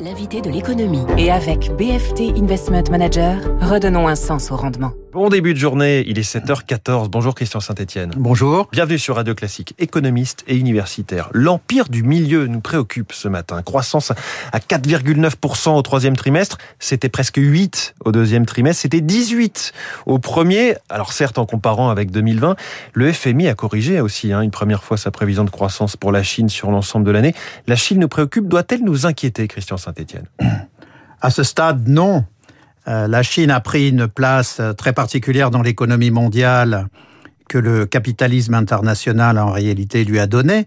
L'invité de l'économie. Et avec BFT Investment Manager, redonnons un sens au rendement. Bon début de journée, il est 7h14. Bonjour Christian Saint-Etienne. Bonjour. Bienvenue sur Radio Classique, économiste et universitaire. L'empire du milieu nous préoccupe ce matin. Croissance à 4,9% au troisième trimestre. C'était presque 8 au deuxième trimestre. C'était 18 au premier. Alors certes, en comparant avec 2020, le FMI a corrigé aussi hein, une première fois sa prévision de croissance pour la Chine sur l'ensemble de l'année. La Chine nous préoccupe. Doit-elle nous inquiéter, Christian Saint-Etienne À ce stade, non. Euh, la Chine a pris une place euh, très particulière dans l'économie mondiale que le capitalisme international en réalité lui a donnée.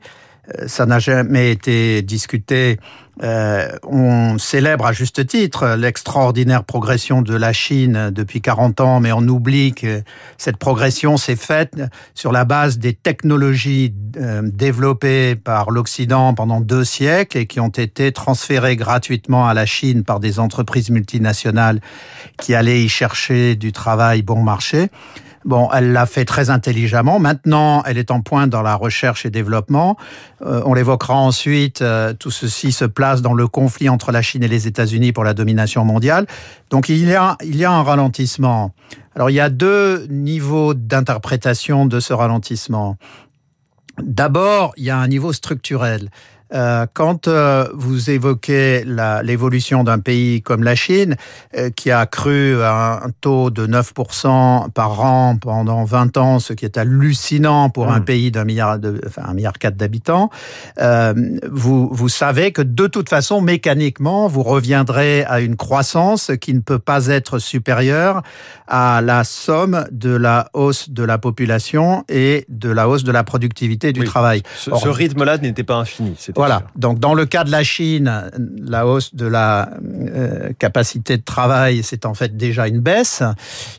Euh, ça n'a jamais été discuté. Euh, on célèbre à juste titre l'extraordinaire progression de la Chine depuis 40 ans, mais on oublie que cette progression s'est faite sur la base des technologies euh, développées par l'Occident pendant deux siècles et qui ont été transférées gratuitement à la Chine par des entreprises multinationales qui allaient y chercher du travail bon marché. Bon, elle l'a fait très intelligemment. Maintenant, elle est en pointe dans la recherche et développement. Euh, on l'évoquera ensuite. Euh, tout ceci se place dans le conflit entre la Chine et les États-Unis pour la domination mondiale. Donc, il y a, il y a un ralentissement. Alors, il y a deux niveaux d'interprétation de ce ralentissement. D'abord, il y a un niveau structurel. Euh, quand euh, vous évoquez l'évolution d'un pays comme la Chine, euh, qui a cru à un taux de 9% par an pendant 20 ans, ce qui est hallucinant pour un mmh. pays d'un milliard, de, enfin un milliard quatre d'habitants, vous, vous savez que de toute façon, mécaniquement, vous reviendrez à une croissance qui ne peut pas être supérieure à la somme de la hausse de la population et de la hausse de la productivité du travail. Ce, ce rythme-là n'était pas infini. Voilà. Donc, dans le cas de la Chine, la hausse de la euh, capacité de travail, c'est en fait déjà une baisse.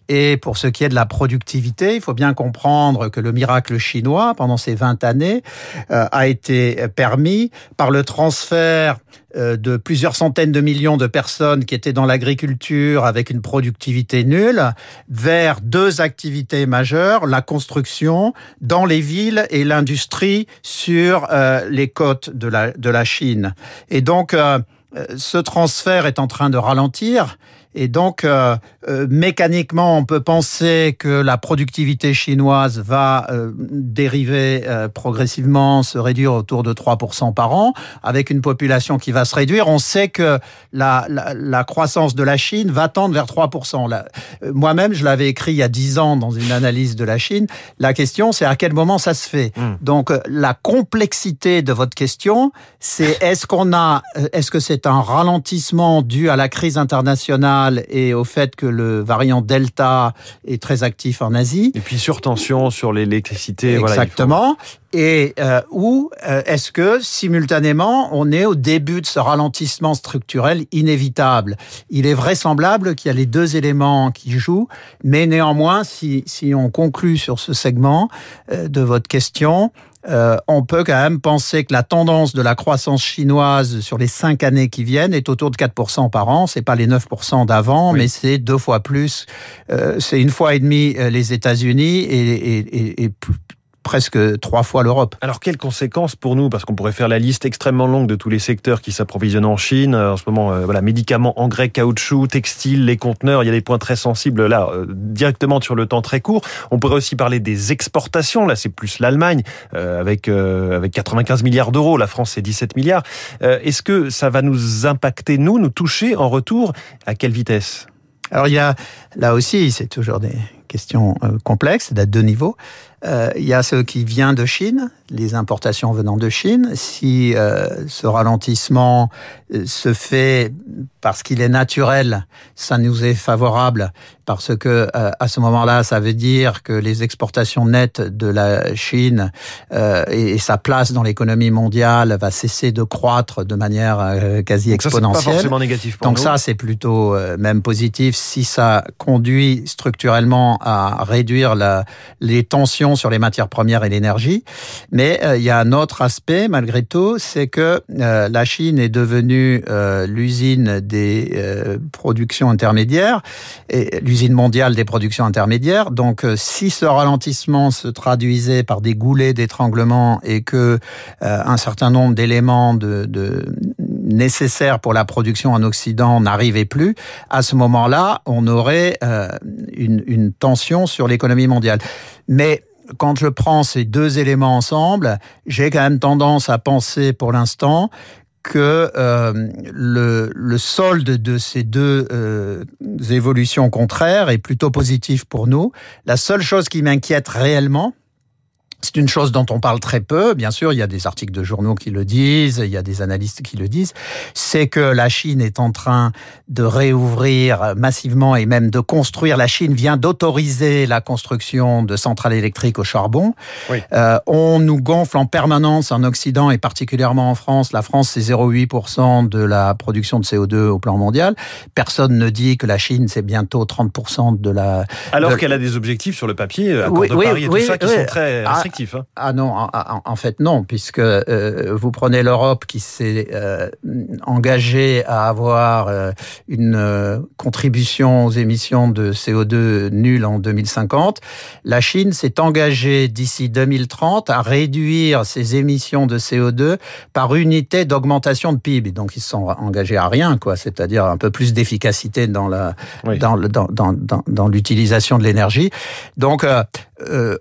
Et pour ce qui est de la productivité, il faut bien comprendre que le miracle chinois, pendant ces 20 années, euh, a été permis par le transfert euh, de plusieurs centaines de millions de personnes qui étaient dans l'agriculture avec une productivité nulle vers deux activités majeures, la construction dans les villes et l'industrie sur les côtes de de la Chine. Et donc, euh, ce transfert est en train de ralentir et donc, euh, euh, mécaniquement, on peut penser que la productivité chinoise va euh, dériver progressivement, se réduire autour de 3% par an, avec une population qui va se réduire. On sait que la, la, la croissance de la Chine va tendre vers 3%. Moi-même, je l'avais écrit il y a 10 ans dans une analyse de la Chine. La question, c'est à quel moment ça se fait. Hmm. Donc, la complexité de votre question, c'est est-ce qu'on a, est-ce que c'est un ralentissement dû à la crise internationale et au fait que le variant Delta est très actif en Asie. Et puis surtension sur l'électricité. Exactement. Et euh, ou euh, est-ce que simultanément on est au début de ce ralentissement structurel inévitable? Il est vraisemblable qu'il y a les deux éléments qui jouent, mais néanmoins, si, si on conclut sur ce segment euh, de votre question, euh, on peut quand même penser que la tendance de la croissance chinoise sur les cinq années qui viennent est autour de 4% par an. C'est pas les 9% d'avant, mais c'est deux fois plus. Euh, c'est une fois et demi euh, les États-Unis et, et, et, presque trois fois l'Europe. Alors quelles conséquences pour nous? Parce qu'on pourrait faire la liste extrêmement longue de tous les secteurs qui s'approvisionnent en Chine. Euh, en ce moment, euh, voilà, médicaments, engrais, caoutchouc, textiles, les conteneurs. Il y a des points très sensibles là, euh, directement sur le temps très court. On pourrait aussi parler des exportations. Là, c'est plus l'Allemagne avec avec 95 milliards d'euros. La France, c'est 17 milliards. Est-ce que ça va nous impacter nous, nous toucher en retour? À quelle vitesse? Alors il y a là aussi, c'est toujours des questions complexes, à deux niveaux. Euh, il y a ce qui vient de Chine, les importations venant de Chine. Si euh, ce ralentissement euh, se fait parce qu'il est naturel, ça nous est favorable parce que à ce moment-là, ça veut dire que les exportations nettes de la Chine et, sa place dans l'économie mondiale va cesser de croître de manière quasi exponentielle. Ça, pas forcément négatif pour Donc ça, c'est plutôt même positif si ça conduit structurellement à réduire les tensions sur les matières premières et l'énergie. Mais euh, il y a un autre aspect, malgré tout, c'est que euh, la Chine est devenue euh, l'usine des productions intermédiaires, et l'usine mondiale des productions intermédiaires. Donc, si ce ralentissement se traduisait par des goulets d'étranglement et que un certain nombre d'éléments de nécessaires pour la production en Occident n'arrivaient plus, à ce moment-là, on aurait une, une tension sur l'économie mondiale. Mais quand je prends ces deux éléments ensemble, j'ai quand même tendance à penser pour l'instant que euh, le, le, solde de ces deux euh, évolutions contraires est plutôt positif pour nous. La seule chose qui m'inquiète réellement, c'est une chose dont on parle très peu, bien sûr, il y a des articles de journaux qui le disent, il y a des analystes qui le disent, c'est que la Chine est en train de réouvrir massivement et même de construire. La Chine vient d'autoriser la construction de centrales électriques au charbon. Oui. Euh, on nous gonfle en permanence en Occident et particulièrement en France. La France, c'est 0,8% de la production de CO2 au plan mondial. Personne ne dit que la Chine, c'est bientôt 30% de la... Alors qu'elle a des objectifs sur le papier, à oui, de Paris et tout ça, qui sont très... Ah, Hein. Ah, non, en, fait non, puisque euh, vous prenez l'Europe qui s'est euh, engagée à avoir euh, une contribution aux émissions de CO2 nulle en 2050. La Chine s'est engagée d'ici 2030 à réduire ses émissions de CO2 par unité d'augmentation de PIB. Donc ils se sont engagés à rien, quoi. C'est-à-dire un peu plus d'efficacité dans la dans, dans, dans, dans l'utilisation de l'énergie. Donc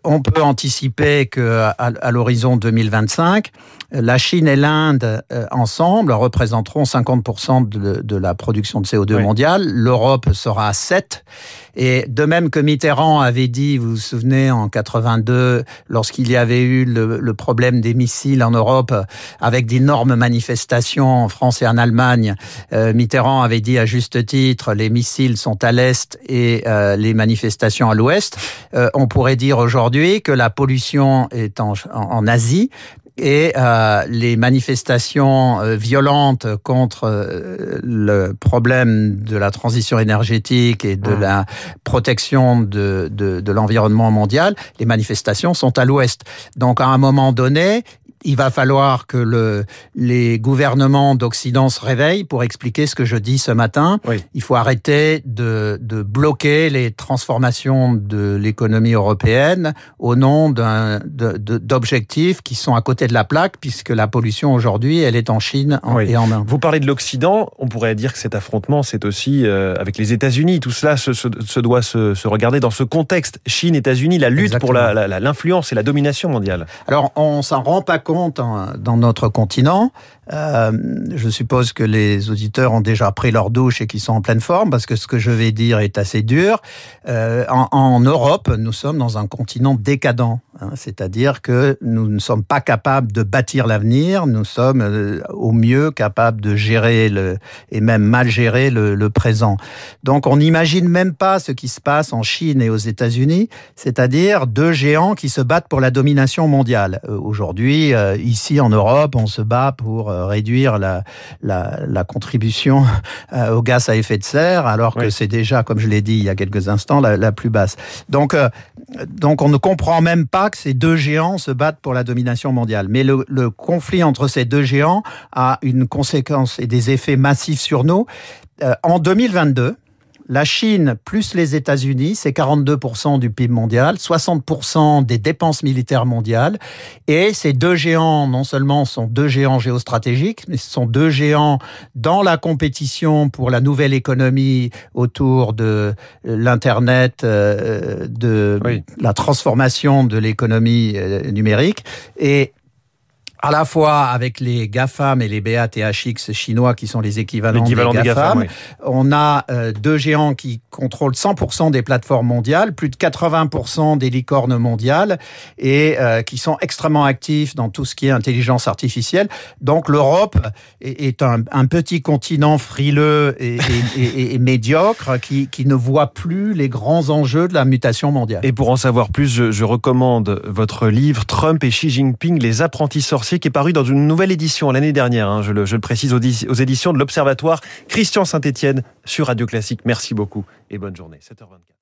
on peut anticiper que à, l'horizon 2025, la Chine et l'Inde euh, ensemble représenteront 50% de, de, la production de CO2 mondiale. L'Europe sera à 7. Et de même que Mitterrand avait dit, vous vous souvenez, en 82, lorsqu'il y avait eu le, problème des missiles en Europe, avec d'énormes manifestations en France et en Allemagne, euh, Mitterrand avait dit à juste titre, les missiles sont à l'est et euh, les manifestations à l'ouest. on pourrait dire aujourd'hui que la pollution est en, Asie, et euh, les manifestations euh, violentes contre euh, le problème de la transition énergétique et de mmh. la protection de, de, de l'environnement mondial, les manifestations sont à l'ouest. Donc à un moment donné, il va falloir que le, les gouvernements d'Occident se réveillent pour expliquer ce que je dis ce matin. Il faut arrêter de, de, bloquer les transformations de l'économie européenne au nom d'objectifs qui sont à côté de la plaque, puisque la pollution aujourd'hui, elle est en Chine et en Inde. Vous parlez de l'Occident, on pourrait dire que cet affrontement, c'est aussi euh, avec les États-Unis. Tout cela se, se, doit se, se, regarder dans ce contexte. Chine-États-Unis, la lutte pour l'influence la, et la domination mondiale. Alors, on s'en rend pas compte dans notre continent. Euh, je suppose que les auditeurs ont déjà pris leur douche et qu'ils sont en pleine forme parce que ce que je vais dire est assez dur. Euh, en, Europe, nous sommes dans un continent décadent, hein, c'est-à-dire que nous ne sommes pas capables de bâtir l'avenir, nous sommes euh, au mieux capables de gérer le, et même mal gérer le, le présent. Donc on n'imagine même pas ce qui se passe en Chine et aux États-Unis, c'est-à-dire deux géants qui se battent pour la domination mondiale. Euh, aujourd'hui, ici en Europe, on se bat pour réduire la, la, la contribution euh, au gaz à effet de serre, alors que c'est déjà, comme je l'ai dit il y a quelques instants, la, la plus basse. Donc, euh, donc on ne comprend même pas que ces deux géants se battent pour la domination mondiale. Mais le, conflit entre ces deux géants a une conséquence et des effets massifs sur nous. Euh, en 2022, la Chine plus les États-Unis, c'est 42% du PIB mondial, 60% des dépenses militaires mondiales. Et ces deux géants, non seulement sont deux géants géostratégiques, mais ce sont deux géants dans la compétition pour la nouvelle économie autour de l'Internet, euh, de la transformation de l'économie euh, numérique. Et à la fois avec les GAFAM et les BATHX chinois qui sont les équivalents, des GAFAM. On a euh, deux géants qui contrôlent 100% des plateformes mondiales, plus de 80% des licornes mondiales et euh, qui sont extrêmement actifs dans tout ce qui est intelligence artificielle. Donc l'Europe est, un, petit continent frileux et, et, médiocre qui, qui, ne voit plus les grands enjeux de la mutation mondiale. Et pour en savoir plus, je, je recommande votre livre Trump et Xi Jinping, les apprentis sorciers qui est paru dans une nouvelle édition l'année dernière, hein, je, le, précise, aux, aux éditions de l'Observatoire Christian Saint-Étienne sur Radio Classique. Merci beaucoup et bonne journée. 7h24.